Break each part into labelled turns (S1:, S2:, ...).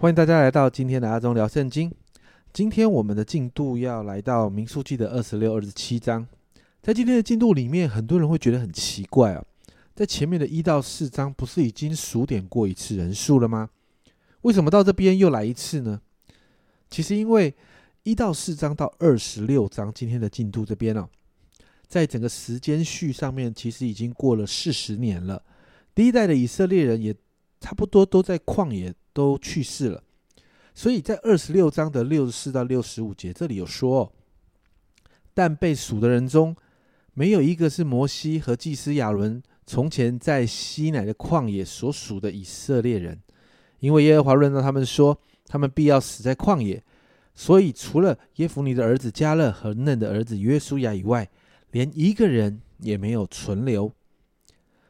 S1: 欢迎大家来到今天的阿忠聊圣经。今天我们的进度要来到民数记的二十六、二十七章。在今天的进度里面，很多人会觉得很奇怪啊，在前面的一到四章不是已经数点过一次人数了吗？为什么到这边又来一次呢？其实因为一到四章到二十六章，今天的进度这边哦，在整个时间序上面，其实已经过了四十年了。第一代的以色列人也差不多都在旷野都去世了，所以在二十六章的六十四到六十五节，这里有说，但被数的人中，没有一个是摩西和祭司亚伦从前在西乃的旷野所属的以色列人，因为耶和华论到他们说，他们必要死在旷野。所以，除了耶弗尼的儿子加勒和嫩的儿子约书亚以外，连一个人也没有存留。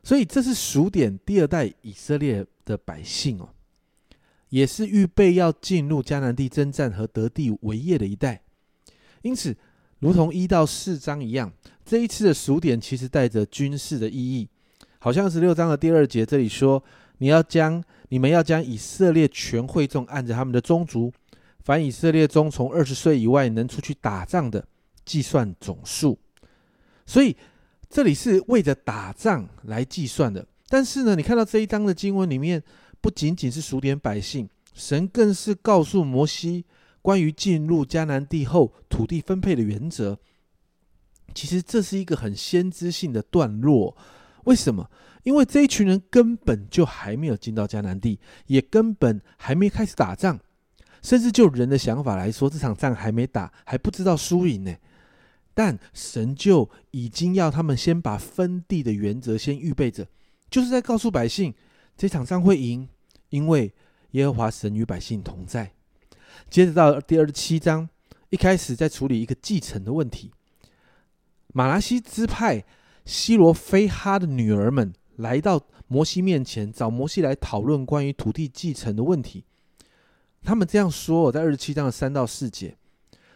S1: 所以，这是数点第二代以色列的百姓哦，也是预备要进入迦南地征战和得地为业的一代。因此，如同一到四章一样，这一次的数点其实带着军事的意义。好像十六章的第二节这里说：“你要将你们要将以色列全会众按着他们的宗族。”凡以色列中从二十岁以外能出去打仗的，计算总数。所以这里是为着打仗来计算的。但是呢，你看到这一章的经文里面，不仅仅是数点百姓，神更是告诉摩西关于进入迦南地后土地分配的原则。其实这是一个很先知性的段落。为什么？因为这一群人根本就还没有进到迦南地，也根本还没开始打仗。甚至就人的想法来说，这场仗还没打，还不知道输赢呢。但神就已经要他们先把分地的原则先预备着，就是在告诉百姓，这场仗会赢，因为耶和华神与百姓同在。接着到第二十七章，一开始在处理一个继承的问题。马拉西支派希罗非哈的女儿们来到摩西面前，找摩西来讨论关于土地继承的问题。他们这样说，在二十七章的三到四节，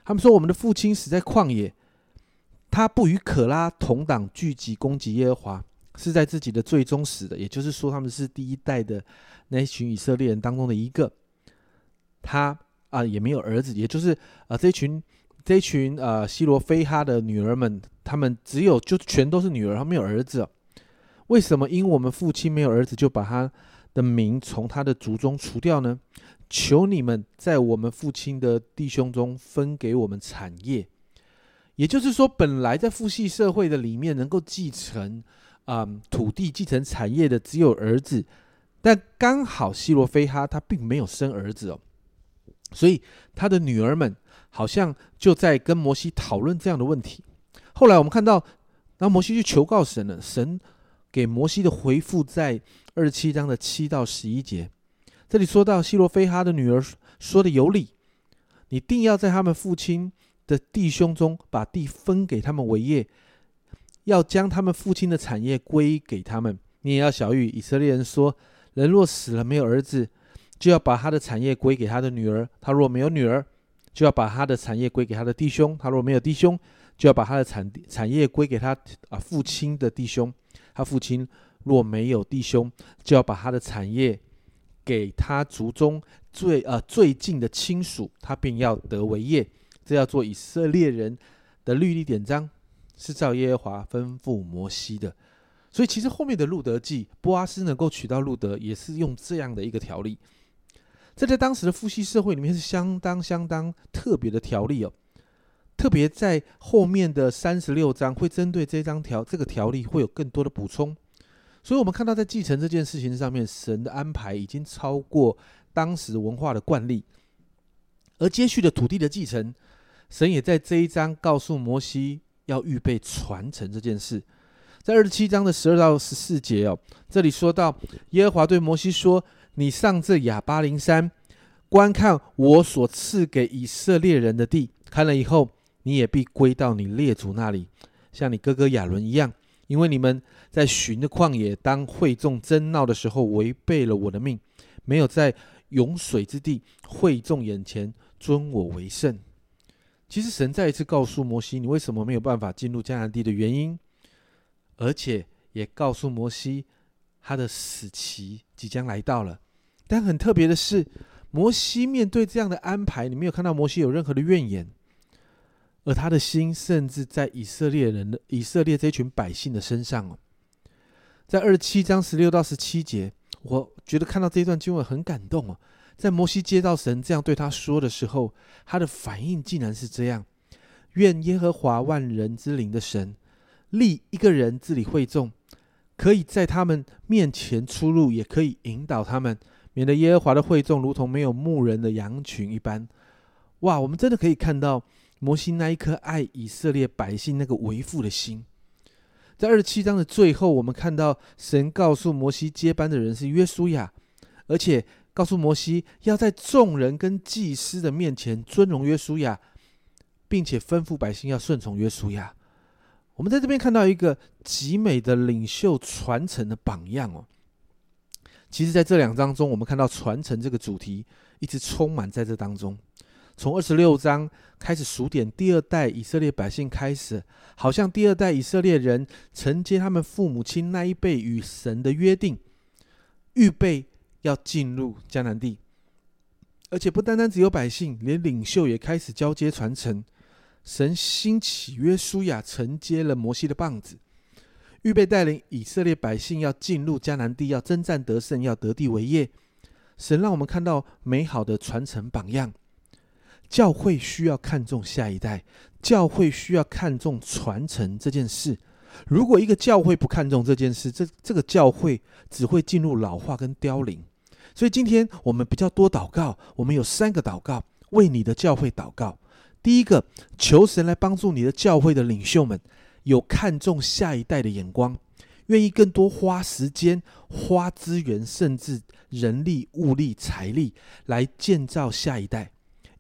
S1: 他们说：“我们的父亲死在旷野，他不与可拉同党聚集攻击耶和华，是在自己的最终死的。也就是说，他们是第一代的那一群以色列人当中的一个。他啊，也没有儿子，也就是啊，这群这群呃希罗非哈的女儿们，他们只有就全都是女儿，他没有儿子。为什么？因我们父亲没有儿子，就把他的名从他的族中除掉呢？”求你们在我们父亲的弟兄中分给我们产业，也就是说，本来在父系社会的里面能够继承啊土地、继承产业的只有儿子，但刚好希罗非哈他并没有生儿子哦，所以他的女儿们好像就在跟摩西讨论这样的问题。后来我们看到，当摩西去求告神了，神给摩西的回复在二十七章的七到十一节。这里说到希罗非哈的女儿说的有理，你定要在他们父亲的弟兄中把地分给他们为业，要将他们父亲的产业归给他们。你也要小谕以色列人说：人若死了没有儿子，就要把他的产业归给他的女儿；他若没有女儿，就要把他的产业归给他的弟兄；他若没有弟兄，就要把他的产产业归给他啊父亲的弟兄；他父亲若没有弟兄，就要把他的产业。给他族中最呃最近的亲属，他便要得为业。这要做以色列人的律例典章，是照耶和华吩咐摩西的。所以其实后面的路德记，波阿斯能够娶到路德，也是用这样的一个条例。这在当时的父系社会里面是相当相当特别的条例哦。特别在后面的三十六章，会针对这张条这个条例会有更多的补充。所以，我们看到在继承这件事情上面，神的安排已经超过当时文化的惯例。而接续的土地的继承，神也在这一章告诉摩西要预备传承这件事。在二十七章的十二到十四节哦，这里说到耶和华对摩西说：“你上这亚巴林山，观看我所赐给以色列人的地。看了以后，你也必归到你列祖那里，像你哥哥亚伦一样。”因为你们在寻的旷野，当会众争闹的时候，违背了我的命，没有在涌水之地会众眼前尊我为圣。其实神再一次告诉摩西，你为什么没有办法进入迦南地的原因，而且也告诉摩西他的死期即将来到了。但很特别的是，摩西面对这样的安排，你没有看到摩西有任何的怨言，而他的心甚至在以色列人的以色列这群百姓的身上哦。在二十七章十六到十七节，我觉得看到这一段经文很感动哦。在摩西接到神这样对他说的时候，他的反应竟然是这样：愿耶和华万人之灵的神立一个人治理会众，可以在他们面前出入，也可以引导他们。免得耶和华的会众如同没有牧人的羊群一般。哇，我们真的可以看到摩西那一颗爱以色列百姓那个为父的心。在二十七章的最后，我们看到神告诉摩西接班的人是约书亚，而且告诉摩西要在众人跟祭司的面前尊荣约书亚，并且吩咐百姓要顺从约书亚。我们在这边看到一个极美的领袖传承的榜样哦。其实，在这两章中，我们看到传承这个主题一直充满在这当中。从二十六章开始数点第二代以色列百姓开始，好像第二代以色列人承接他们父母亲那一辈与神的约定，预备要进入迦南地。而且不单单只有百姓，连领袖也开始交接传承。神兴起约书亚承接了摩西的棒子。预备带领以色列百姓要进入迦南地，要征战得胜，要得地为业。神让我们看到美好的传承榜样。教会需要看重下一代，教会需要看重传承这件事。如果一个教会不看重这件事，这这个教会只会进入老化跟凋零。所以今天我们比较多祷告，我们有三个祷告，为你的教会祷告。第一个，求神来帮助你的教会的领袖们。有看重下一代的眼光，愿意更多花时间、花资源，甚至人力、物力、财力来建造下一代，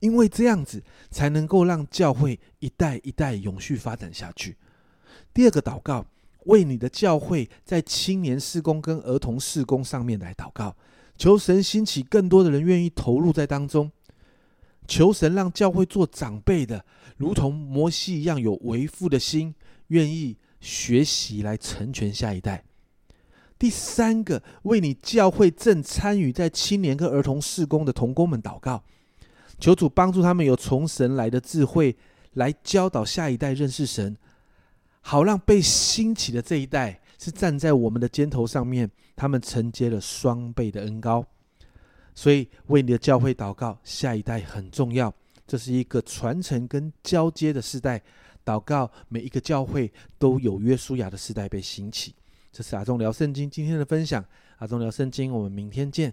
S1: 因为这样子才能够让教会一代一代永续发展下去。第二个祷告，为你的教会在青年事工跟儿童事工上面来祷告，求神兴起更多的人愿意投入在当中，求神让教会做长辈的，如同摩西一样有为父的心。愿意学习来成全下一代。第三个，为你教会正参与在青年跟儿童事工的童工们祷告，求主帮助他们有从神来的智慧，来教导下一代认识神，好让被兴起的这一代是站在我们的肩头上面，他们承接了双倍的恩高。所以，为你的教会祷告，下一代很重要，这是一个传承跟交接的时代。祷告，每一个教会都有约书亚的时代被兴起。这是阿忠聊圣经今天的分享。阿忠聊圣经，我们明天见。